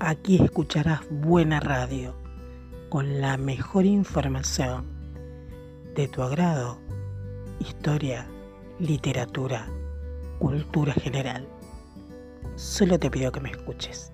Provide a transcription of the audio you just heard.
Aquí escucharás buena radio con la mejor información de tu agrado, historia, literatura, cultura general. Solo te pido que me escuches.